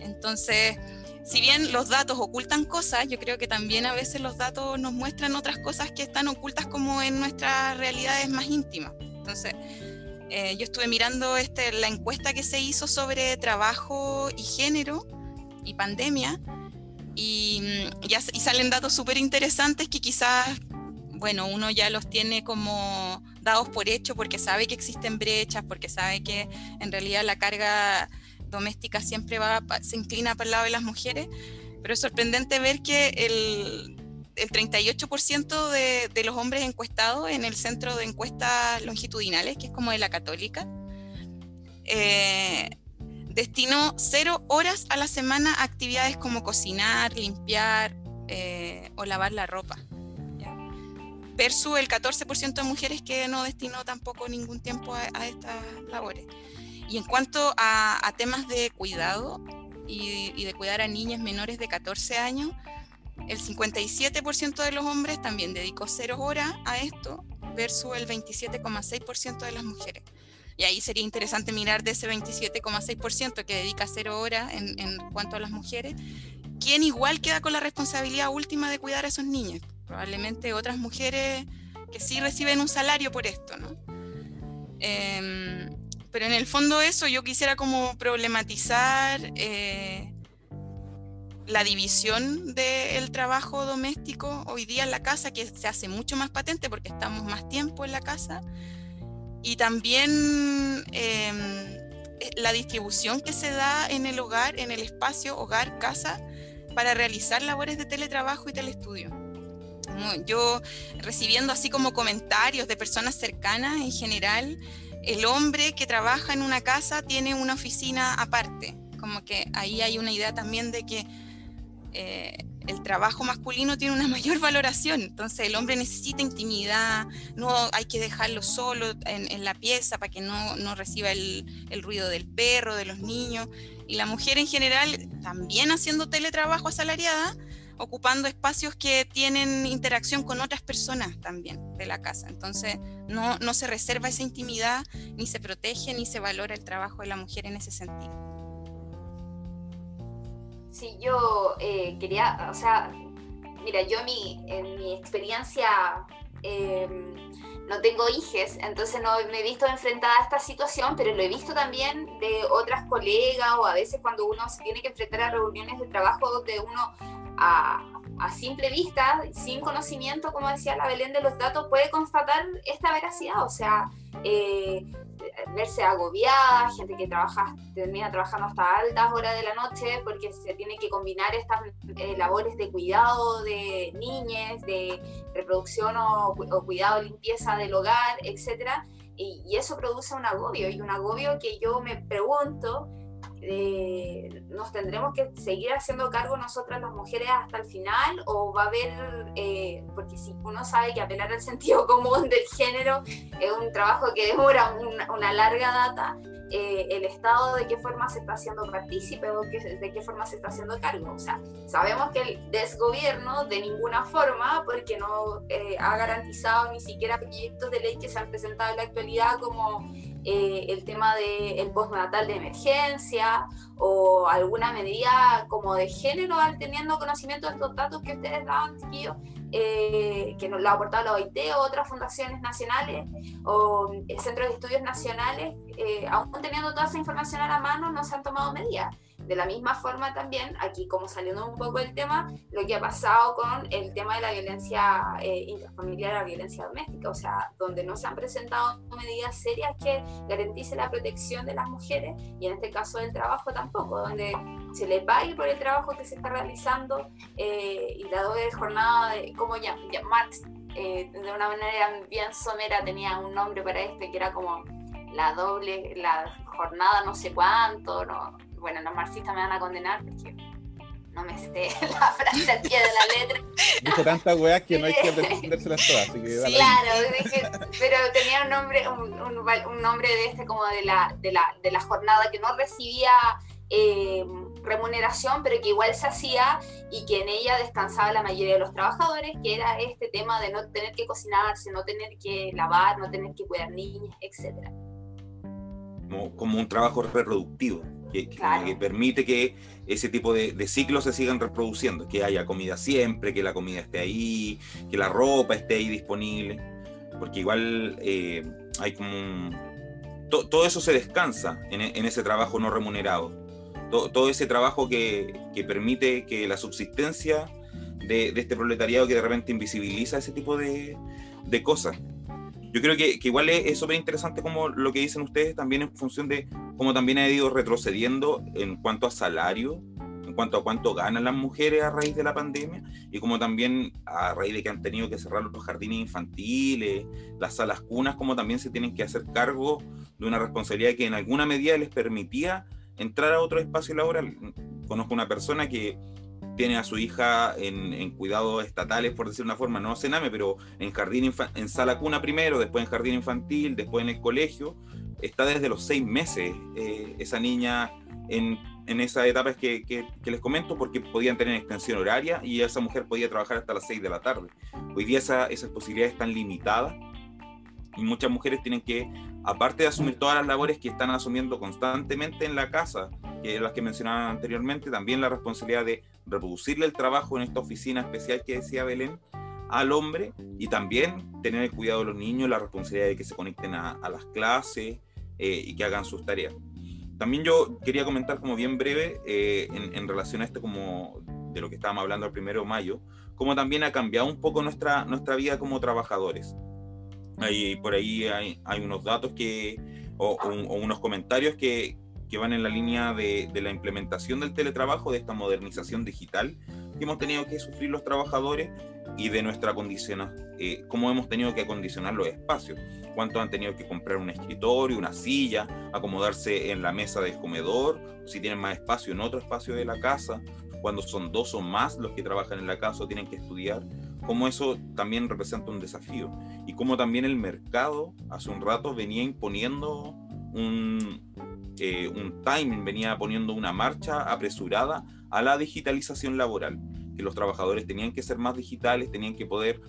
Entonces, si bien los datos ocultan cosas, yo creo que también a veces los datos nos muestran otras cosas que están ocultas como en nuestras realidades más íntimas. Entonces, eh, yo estuve mirando este, la encuesta que se hizo sobre trabajo y género y pandemia y, mm, ya, y salen datos súper interesantes que quizás, bueno, uno ya los tiene como dados por hecho porque sabe que existen brechas, porque sabe que en realidad la carga doméstica siempre va, se inclina para el lado de las mujeres, pero es sorprendente ver que el, el 38% de, de, los hombres encuestados en el centro de encuestas longitudinales, que es como de la católica, eh, destinó cero horas a la semana a actividades como cocinar, limpiar eh, o lavar la ropa versus el 14% de mujeres que no destinó tampoco ningún tiempo a, estas labores. Y en cuanto a, temas de cuidado y, de cuidar a niñas menores de 14 años, el 57% de los hombres también dedicó cero horas a esto versus el 27,6% de las mujeres. Y ahí sería interesante mirar de ese 27,6% que dedica cero horas en, en cuanto a las mujeres, ¿quién igual queda con la responsabilidad última de cuidar a esos niños? Probablemente otras mujeres que sí reciben un salario por esto, ¿no? Em, pero en el fondo eso yo quisiera como problematizar eh, la división del trabajo doméstico hoy día en la casa, que se hace mucho más patente porque estamos más tiempo en la casa, y también em, eh, la distribución que se da en el hogar, en el espacio hogar-casa, para realizar labores de teletrabajo y telestudio. Yo recibiendo así como comentarios de personas cercanas en general, el hombre que trabaja en una casa tiene una oficina aparte, como que ahí hay una idea también de que eh, el trabajo masculino tiene una mayor valoración, entonces el hombre necesita intimidad, no hay que dejarlo solo en, la pieza para que no, no reciba el, el, ruido del perro, de los niños, y la mujer en general también haciendo teletrabajo asalariada, ocupando espacios que tienen interacción con otras personas también de la casa. Entonces, no, no se reserva esa intimidad, ni se protege, ni se valora el trabajo de la mujer en ese sentido. Sí, yo eh, quería, o sea, mira, yo mi, en mi experiencia em, no tengo hijes, entonces no me he visto enfrentada a esta situación, pero lo he visto también de otras colegas o a veces cuando uno se tiene que enfrentar a reuniones de trabajo donde uno a, a simple vista, sin conocimiento, como decía la Belén de los datos, puede constatar esta veracidad, o sea, eh, verse agobiada, gente que trabaja, termina trabajando hasta altas horas de la noche porque se tiene que combinar estas eh, labores de cuidado de niñas, de reproducción o, cuidado, limpieza del hogar, etc. Y, y eso produce un agobio, y un agobio que yo me pregunto, eh, nos tendremos que seguir haciendo cargo nosotras las mujeres hasta el final o va a haber, eh, porque si uno sabe que apelar al sentido común del género es un trabajo que demora una larga data, eh, el Estado de qué forma se está haciendo partícipe o de qué forma se está haciendo cargo. O sea, sabemos que el desgobierno de ninguna forma, porque no ha garantizado ni siquiera proyectos de ley que se han presentado en la actualidad como eh, el tema del el postnatal de emergencia o alguna medida como de género, teniendo conocimiento de estos datos que ustedes daban, chiquillos, eh, que nos lo ha aportado la OIT o otras fundaciones nacionales o el Centro de Estudios Nacionales, eh, aún teniendo toda esa información a la mano, no se han tomado medidas. De la misma forma también, aquí como saliendo un poco del tema, lo que ha pasado con el tema de la violencia eh, intrafamiliar, la violencia doméstica, o sea, donde no se han presentado medidas serias que garanticen la protección de las mujeres y en este caso del trabajo tampoco, donde se le pague por el trabajo que se está realizando eh, y la doble jornada, de, como ya, Marx eh, de una manera bien somera tenía un nombre para este que era como la doble, la jornada no sé cuánto, no, bueno, los marxistas me van a condenar porque no me sé la frase al pie de la letra. Dice tantas weas que no hay que aprenderse todas. Así que claro, pero tenía un nombre, un, un, nombre de este como de la, de la, de la jornada que no recibía eh, remuneración, pero que igual se hacía y que en ella descansaba la mayoría de los trabajadores, que era este tema de no tener que cocinarse, no tener que lavar, no tener que cuidar niños, etc. Como, como un trabajo reproductivo que, permite que ese tipo de, ciclos se sigan reproduciendo, que haya comida siempre, que la comida esté ahí, que la ropa esté ahí disponible, porque igual eh, hay como todo eso se descansa en, ese trabajo no remunerado, todo, ese trabajo que, permite que la subsistencia de, este proletariado que de repente invisibiliza ese tipo de, de cosas yo creo que, igual es súper interesante como lo que dicen ustedes también en función de cómo también ha ido retrocediendo en cuanto a salario, en cuanto a cuánto ganan las mujeres a raíz de la pandemia y como también a raíz de que han tenido que cerrar los jardines infantiles, las salas cunas, como también se tienen que hacer cargo de una responsabilidad que en alguna medida les permitía entrar a otro espacio laboral. Conozco una persona que tiene a su hija en, cuidados estatales, por decir una forma, no Sename, pero en jardín en sala cuna primero, después en jardín infantil, después en el colegio. Está desde los seis meses eh, esa niña en, en esas etapas que, que, les comento, porque podían tener extensión horaria y esa mujer podía trabajar hasta las seis de la tarde. Hoy día esa, esas posibilidades están limitadas y muchas mujeres tienen que aparte de asumir todas las labores que están asumiendo constantemente en la casa, que las que mencionaba anteriormente, también la responsabilidad de reproducirle el trabajo en esta oficina especial que decía Belén al hombre y también tener el cuidado de los niños, la responsabilidad de que se conecten a, las clases eh, y que hagan sus tareas. También yo quería comentar como bien breve eh, en, relación a esto como de lo que estábamos hablando el primero de mayo, como también ha cambiado un poco nuestra, nuestra vida como trabajadores. Ahí, por ahí hay, hay unos datos que, o, unos comentarios que, que, van en la línea de, de, la implementación del teletrabajo, de esta modernización digital que hemos tenido que sufrir los trabajadores y de nuestra condición, eh, cómo hemos tenido que acondicionar los espacios, cuánto han tenido que comprar un escritorio, una silla, acomodarse en la mesa del comedor, si tienen más espacio en otro espacio de la casa, cuando son dos o más los que trabajan en la casa o tienen que estudiar, cómo eso también representa un desafío. Y cómo también el mercado hace un rato venía imponiendo un, eh, un timing, venía poniendo una marcha apresurada a la digitalización laboral, que los trabajadores tenían que ser más digitales, tenían que poder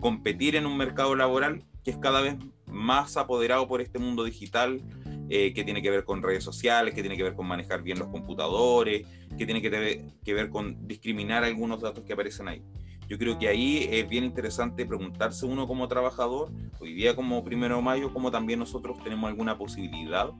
competir en un mercado laboral que es cada vez más apoderado por este mundo digital, eh, que tiene que ver con redes sociales, que tiene que ver con manejar bien los computadores, que tiene que, que ver con discriminar algunos datos que aparecen ahí. Yo creo que ahí es bien interesante preguntarse uno como trabajador, hoy día como primero de mayo, como también nosotros tenemos alguna posibilidad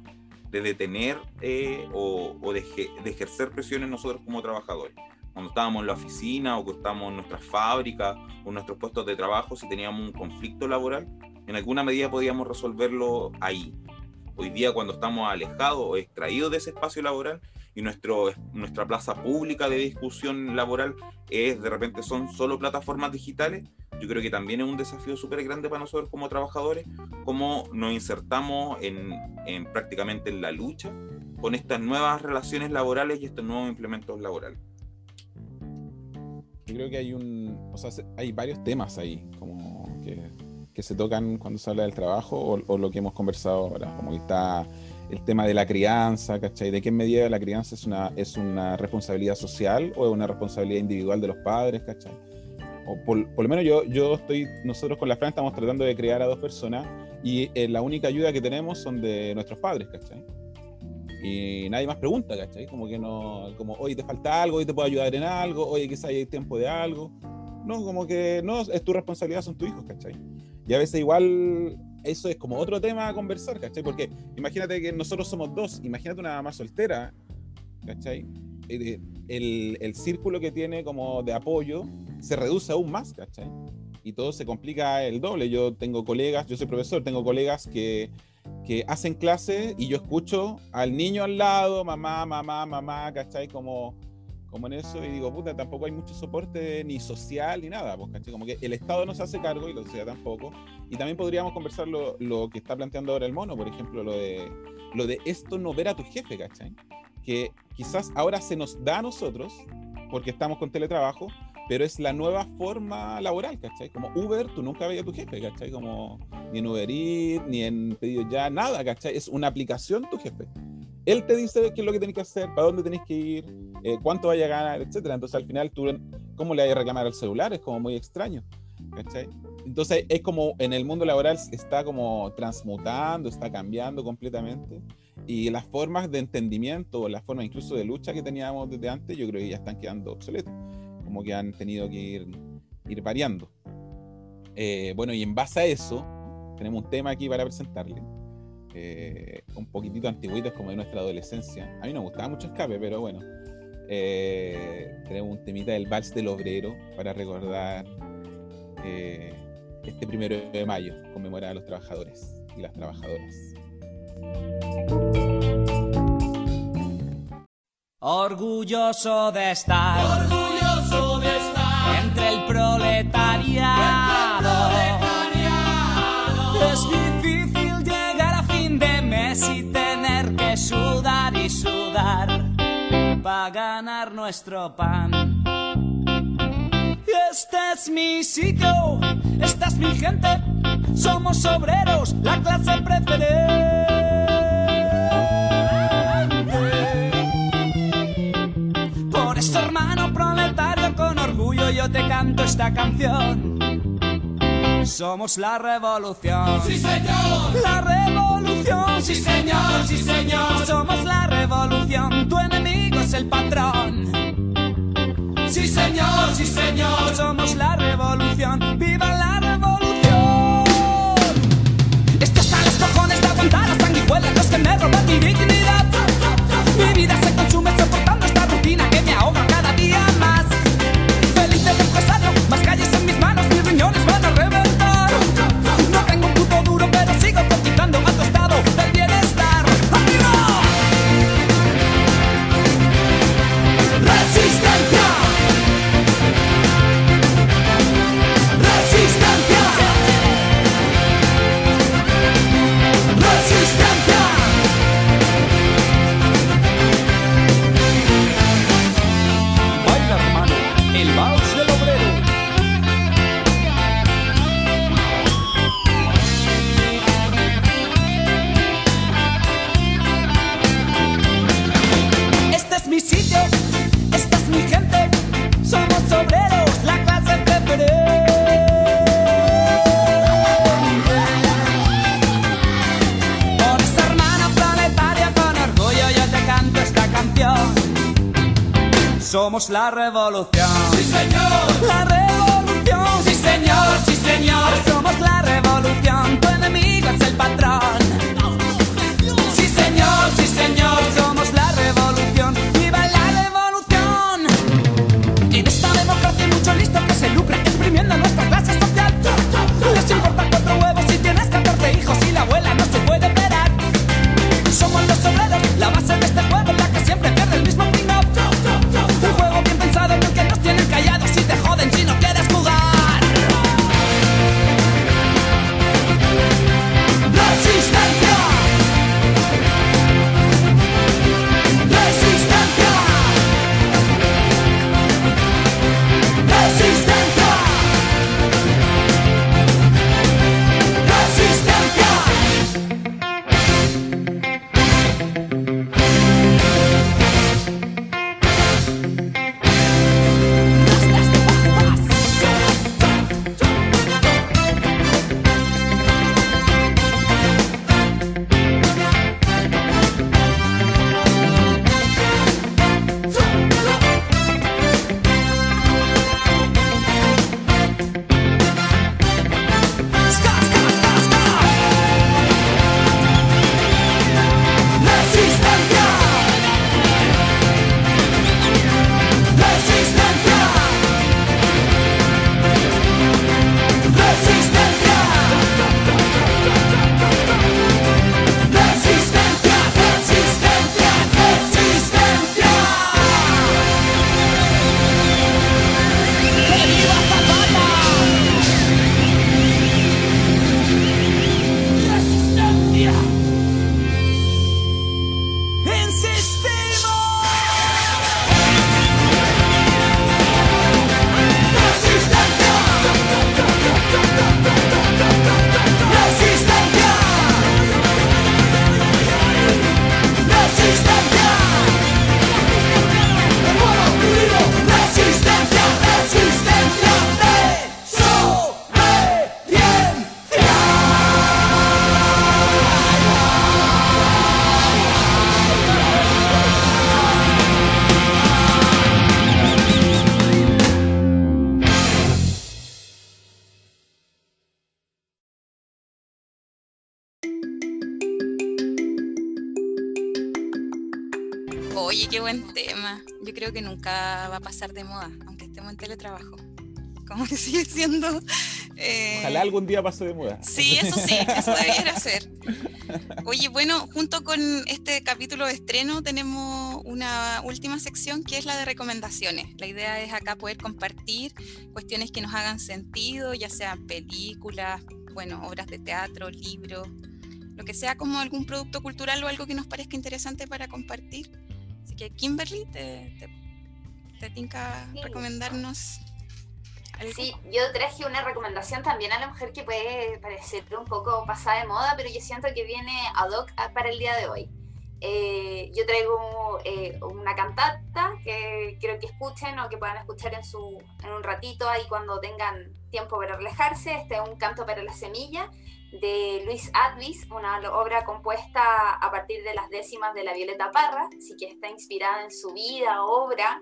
de detener eh, o, de, de, ejercer presiones nosotros como trabajadores. Cuando estábamos en la oficina o que estábamos en nuestras fábricas o en nuestros puestos de trabajo, si teníamos un conflicto laboral, en alguna medida podíamos resolverlo ahí, hoy día cuando estamos alejados o extraídos de ese espacio laboral y nuestro, nuestra plaza pública de discusión laboral es de repente son solo plataformas digitales, yo creo que también es un desafío súper grande para nosotros como trabajadores, cómo nos insertamos en, en prácticamente en la lucha con estas nuevas relaciones laborales y estos nuevos implementos laborales. Yo creo que hay un, o sea, hay varios temas ahí, como que que se tocan cuando se habla del trabajo o, lo que hemos conversado ahora, como que está el tema de la crianza, ¿cachai? ¿De qué medida la crianza es una, es una responsabilidad social o es una responsabilidad individual de los padres, ¿cachai? O por, lo menos yo, yo estoy, nosotros con la Fran estamos tratando de criar a dos personas y eh, la única ayuda que tenemos son de nuestros padres, ¿cachai? Y nadie más pregunta, ¿cachai? Como que no, como, oye, te falta algo, hoy te puedo ayudar en algo, oye, quizás hay tiempo de algo. No, como que no, es tu responsabilidad, son tus hijos, ¿cachai? Y a veces igual eso es como otro tema a conversar, ¿cachai? Porque imagínate que nosotros somos dos, imagínate una mamá soltera, ¿cachai? El, el, círculo que tiene como de apoyo se reduce aún más, ¿cachai? Y todo se complica el doble. Yo tengo colegas, yo soy profesor, tengo colegas que, que hacen clase y yo escucho al niño al lado, mamá, mamá, mamá, ¿cachai? Como como en eso y digo, puta, tampoco hay mucho soporte ni social ni nada, pues, Como que el Estado no se hace cargo y la sociedad tampoco. Y también podríamos conversar lo, lo, que está planteando ahora el mono, por ejemplo, lo de, lo de esto no ver a tu jefe, ¿cachai? Que quizás ahora se nos da a nosotros, porque estamos con teletrabajo, pero es la nueva forma laboral, ¿cachai? Como Uber, tú nunca veías a tu jefe, ¿cachai? Como ni en Uber Eats, ni en pedido ya, nada, ¿cachai? Es una aplicación tu jefe. Él te dice qué es lo que tenés que hacer, para dónde tenés que ir, eh, cuánto vaya a ganar, etcétera. Entonces al final tú, ¿cómo le hay a reclamar al celular? Es como muy extraño. ¿cachai? Entonces es como en el mundo laboral está como transmutando, está cambiando completamente. Y las formas de entendimiento, las formas incluso de lucha que teníamos desde antes, yo creo que ya están quedando obsoletas. Como que han tenido que ir, ir variando. Eh, bueno, y en base a eso, tenemos un tema aquí para presentarle. Eh, un poquitito antiguitos como de nuestra adolescencia. A mí no me gustaba mucho escape, pero bueno. Eh, tenemos un temita del vals del obrero para recordar eh, este primero de mayo, conmemorar a los trabajadores y las trabajadoras. Orgulloso de estar, orgulloso de estar entre el proletariado. Y tener que sudar y sudar para ganar nuestro pan. Este es mi sitio, esta es mi gente, somos obreros, la clase preferente. Por eso, hermano proletario, con orgullo yo te canto esta canción. Somos la revolución. Sí, señor. La revolución revolución, sí señor, sí señor. Somos la revolución, tu enemigo es el patrón. Sí señor, sí señor. Somos la revolución, viva la revolución. Esto hasta los cojones de aguantar a sanguijuelas los que me roban mi dignidad. La revolución. Nunca va a pasar de moda, aunque estemos en teletrabajo. Como que sigue siendo. eh, Ojalá algún día pase de moda. Sí, eso sí, eso debiera ser. Oye, bueno, junto con este capítulo de estreno tenemos una última sección que es la de recomendaciones. La idea es acá poder compartir cuestiones que nos hagan sentido, ya sean películas, bueno, obras de teatro, libros, lo que sea como algún producto cultural o algo que nos parezca interesante para compartir. Así que Kimberly, ¿te, te, te tinca Sí. recomendarnos algo? Sí, yo traje una recomendación también a la mujer que puede parecer un poco pasada de moda, pero yo siento que viene ad hoc para el día de hoy. Eh, yo traigo eh, una cantata que quiero que escuchen o que puedan escuchar en, su, en un ratito ahí cuando tengan tiempo para relajarse. Este es un canto para la semilla de Luis Advis, una obra compuesta a partir de las décimas de la Violeta Parra, así que está inspirada en su vida, obra.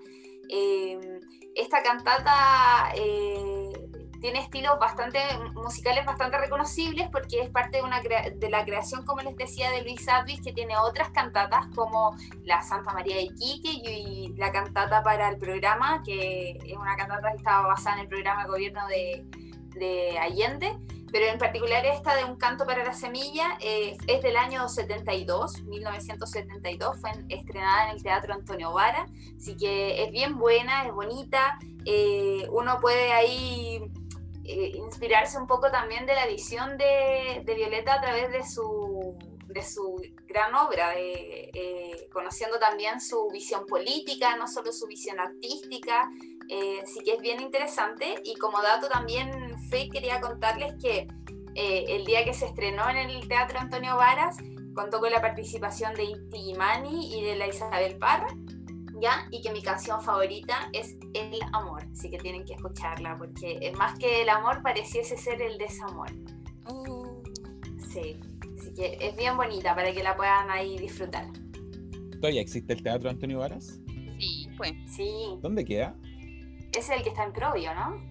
Eh, esta cantata eh, tiene estilos bastante musicales bastante reconocibles porque es parte de, una de la creación, como les decía, de Luis Advis, que tiene otras cantatas como la Santa María de Iquique y la cantata para el programa, que es una cantata que estaba basada en el programa de gobierno de, de Allende pero en particular esta de Un canto para la semilla eh, es del año 72, 1972, fue estrenada en el Teatro Antonio Vara, así que es bien buena, es bonita, eh, uno puede ahí eh, inspirarse un poco también de la visión de, de Violeta a través de su, de su gran obra, conociendo también su visión política, no solo su visión artística, eh, sí que es bien interesante y como dato también, Fe, quería contarles que eh, el día que se estrenó en el Teatro Antonio Varas, contó con la participación de Inti Imani y de la Isabel Parra, ¿ya? Y que mi canción favorita es El Amor, así que tienen que escucharla, porque más que el amor pareciese ser el desamor. Oh. Sí, así que es bien bonita para que la puedan ahí disfrutar. ¿Todavía existe el Teatro Antonio Varas? Sí, pues. Sí. ¿Dónde queda? es el que está en Provio, ¿no?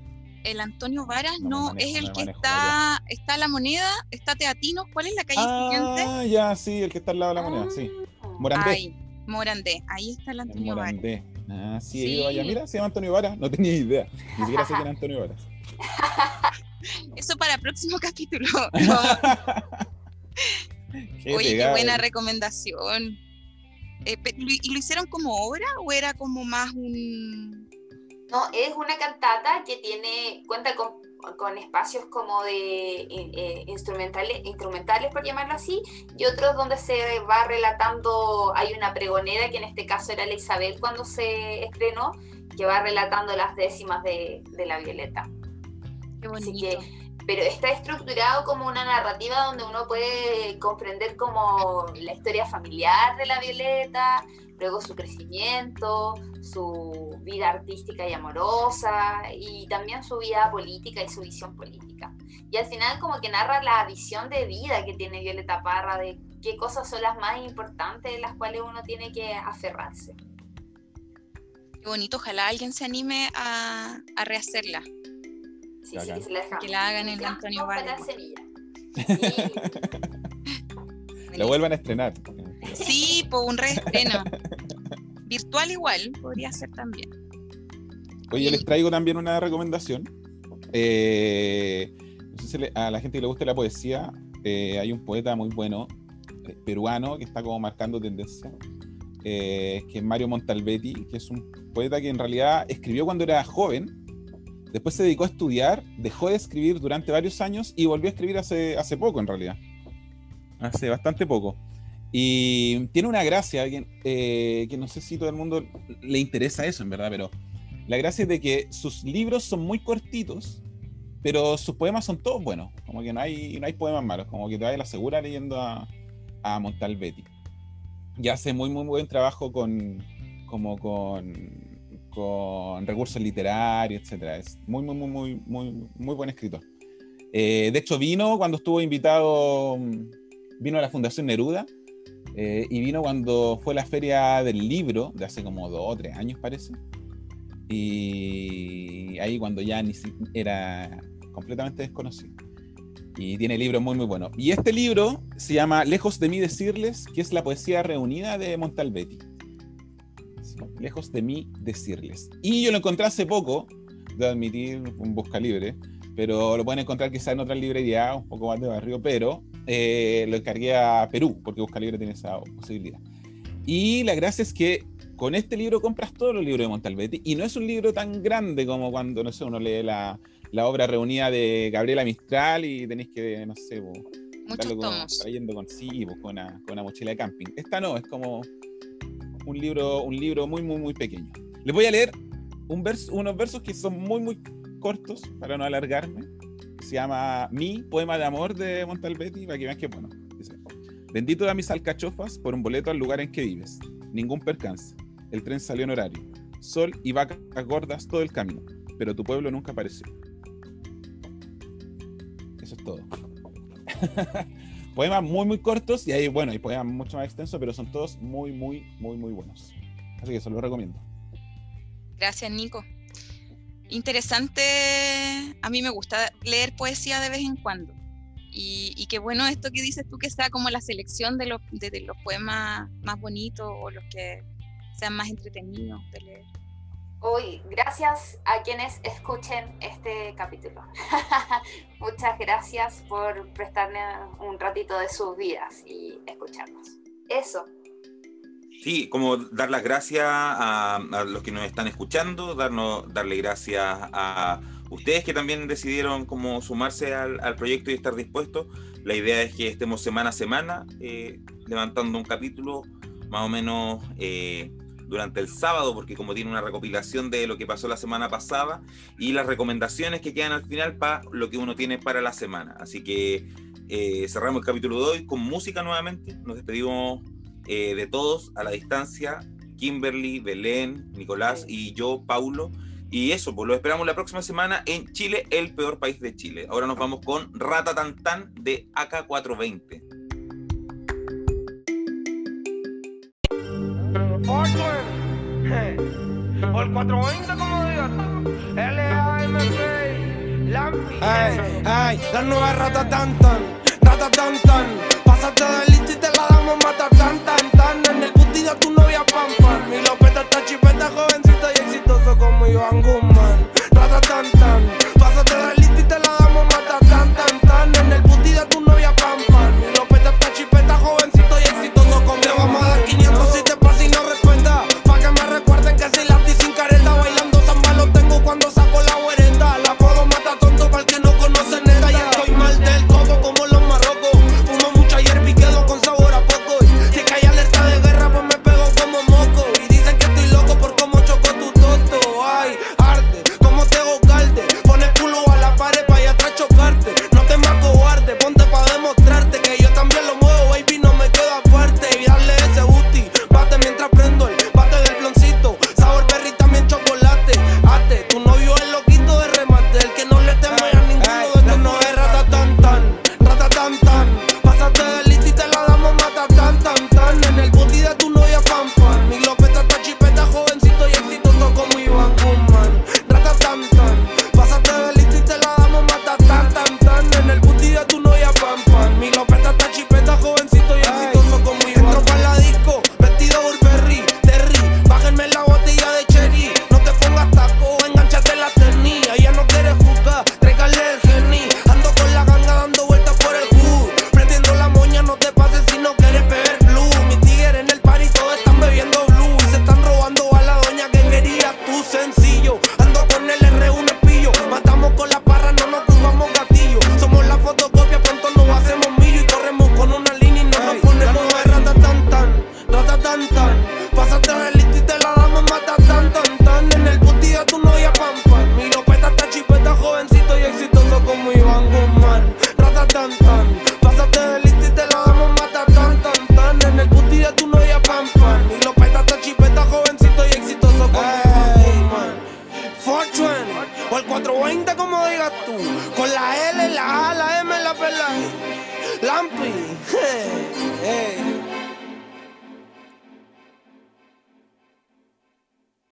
El Antonio Varas no, es el que está, está la moneda, está Teatinos, ¿cuál es la calle siguiente? Ah, ya, sí, el que está al lado de la moneda, sí. Ah. Morandé. Ahí, Morandé, ahí está el Antonio Morandé. Ah, sí, he ido allá. Mira, se llama Antonio Varas, no tenía idea. Ni siquiera sé quién es Antonio Varas. Eso para el próximo capítulo. Oye, qué buena recomendación. Eh, ¿Y lo hicieron como obra o era como más un, no, es una cantata que tiene, cuenta con, espacios como de eh, eh, instrumentales, instrumentales, por llamarlo así, y otros donde se va relatando, hay una pregonera, que en este caso era la Isabel cuando se estrenó, que va relatando las décimas de, la Violeta. Qué bonito. Pero está estructurado como una narrativa donde uno puede comprender como la historia familiar de la Violeta, luego su crecimiento, su vida artística y amorosa y también su vida política y su visión política. Y al final como que narra la visión de vida que tiene Violeta Parra, de qué cosas son las más importantes de las cuales uno tiene que aferrarse. Qué bonito, ojalá alguien se anime a, rehacerla. Sí, sí, que, se la que la hagan en Antonio Valle. Lo vuelvan a estrenar. Sí, por un reestreno. Virtual igual, podría ser también. Oye, les traigo también una recomendación. Eh, no sé si a la gente que le gusta la poesía, eh, hay un poeta muy bueno, eh, peruano, que está como marcando tendencia, que es Mario Montalbetti, que es un poeta que en realidad escribió cuando era joven, después se dedicó a estudiar, dejó de escribir durante varios años y volvió a escribir hace, hace poco en realidad. Hace bastante poco. Y tiene una gracia, eh, que no sé si todo el mundo le interesa eso, en verdad, pero la gracia es de que sus libros son muy cortitos, pero sus poemas son todos buenos. Como que no hay, no hay poemas malos, como que te vas a la segura leyendo a, a Montalbetti. Y hace muy, muy buen trabajo con, como con, con recursos literarios, etc. Es muy, muy, muy, muy, muy, muy buen escritor. Eh, de hecho, vino cuando estuvo invitado, vino a la Fundación Neruda eh, y vino cuando fue la feria del libro, de hace como dos o tres años parece. Y ahí cuando ya ni era completamente desconocido. Y tiene libros muy, muy buenos. Y este libro se llama Lejos de mí decirles, que es la poesía reunida de Montalbetti. Lejos de mí decirles. Y yo lo encontré hace poco, de admitir, un busca libre, pero lo pueden encontrar quizá en otra librería, un poco más de barrio, pero eh, lo encargué a Perú, porque Busca Libre tiene esa posibilidad. Y la gracia es que con este libro compras todos los libros de Montalbetti, y no es un libro tan grande como cuando, no sé, uno lee la, la obra reunida de Gabriela Mistral y tenéis que, no sé, Muchos con, trayendo con sí, con, una, con una mochila de camping. Esta no, es como un libro, un libro muy, muy, muy pequeño. Les voy a leer un verso, unos versos que son muy, muy cortos para no alargarme. Se llama Mi poema de amor de Montalbetti, para que vean que bueno. Bendito da mis alcachofas por un boleto al lugar en que vives. Ningún percance. El tren salió en horario. Sol y vacas gordas todo el camino. Pero tu pueblo nunca apareció. Eso es todo. poemas muy, muy cortos y hay, bueno, hay poemas mucho más extensos, pero son todos muy, muy, muy, muy buenos. Así que se los recomiendo. Gracias, Nico. Interesante, a mí me gusta leer poesía de vez en cuando. Y, qué bueno esto que dices tú, que sea como la selección de los, de los poemas más bonitos o los que sean más entretenidos de leer. Hoy, gracias a quienes escuchen este capítulo. Muchas gracias por prestarme un ratito de sus vidas y escucharnos. Eso. Sí, como dar las gracias a, los que nos están escuchando, darnos, darle gracias a ustedes que también decidieron como sumarse al, proyecto y estar dispuestos. La idea es que estemos semana a semana eh, levantando un capítulo más o menos eh, durante el sábado, porque como tiene una recopilación de lo que pasó la semana pasada y las recomendaciones que quedan al final para lo que uno tiene para la semana. Así que eh, cerramos el capítulo de hoy con música nuevamente. Nos despedimos eh, de todos a la distancia. Kimberly, Belén, Nicolás y yo, Paulo. Y eso, pues lo esperamos la próxima semana en Chile, el peor país de Chile. Ahora nos vamos con Rata Tan Tan de AK420. O el 420 como digas L-A-M-P Lampi Ay, ay, la nueva rata tan tan Rata tan tan Pásate de listo y te la damos mata tan tan tan. En el putida tu novia pam pam. Mi lopeta está chipeta jovencita y exitoso como Iván Guzmán. Rata tan tan Pásate de listo y te la damos mata tan tan tan. En el putida tu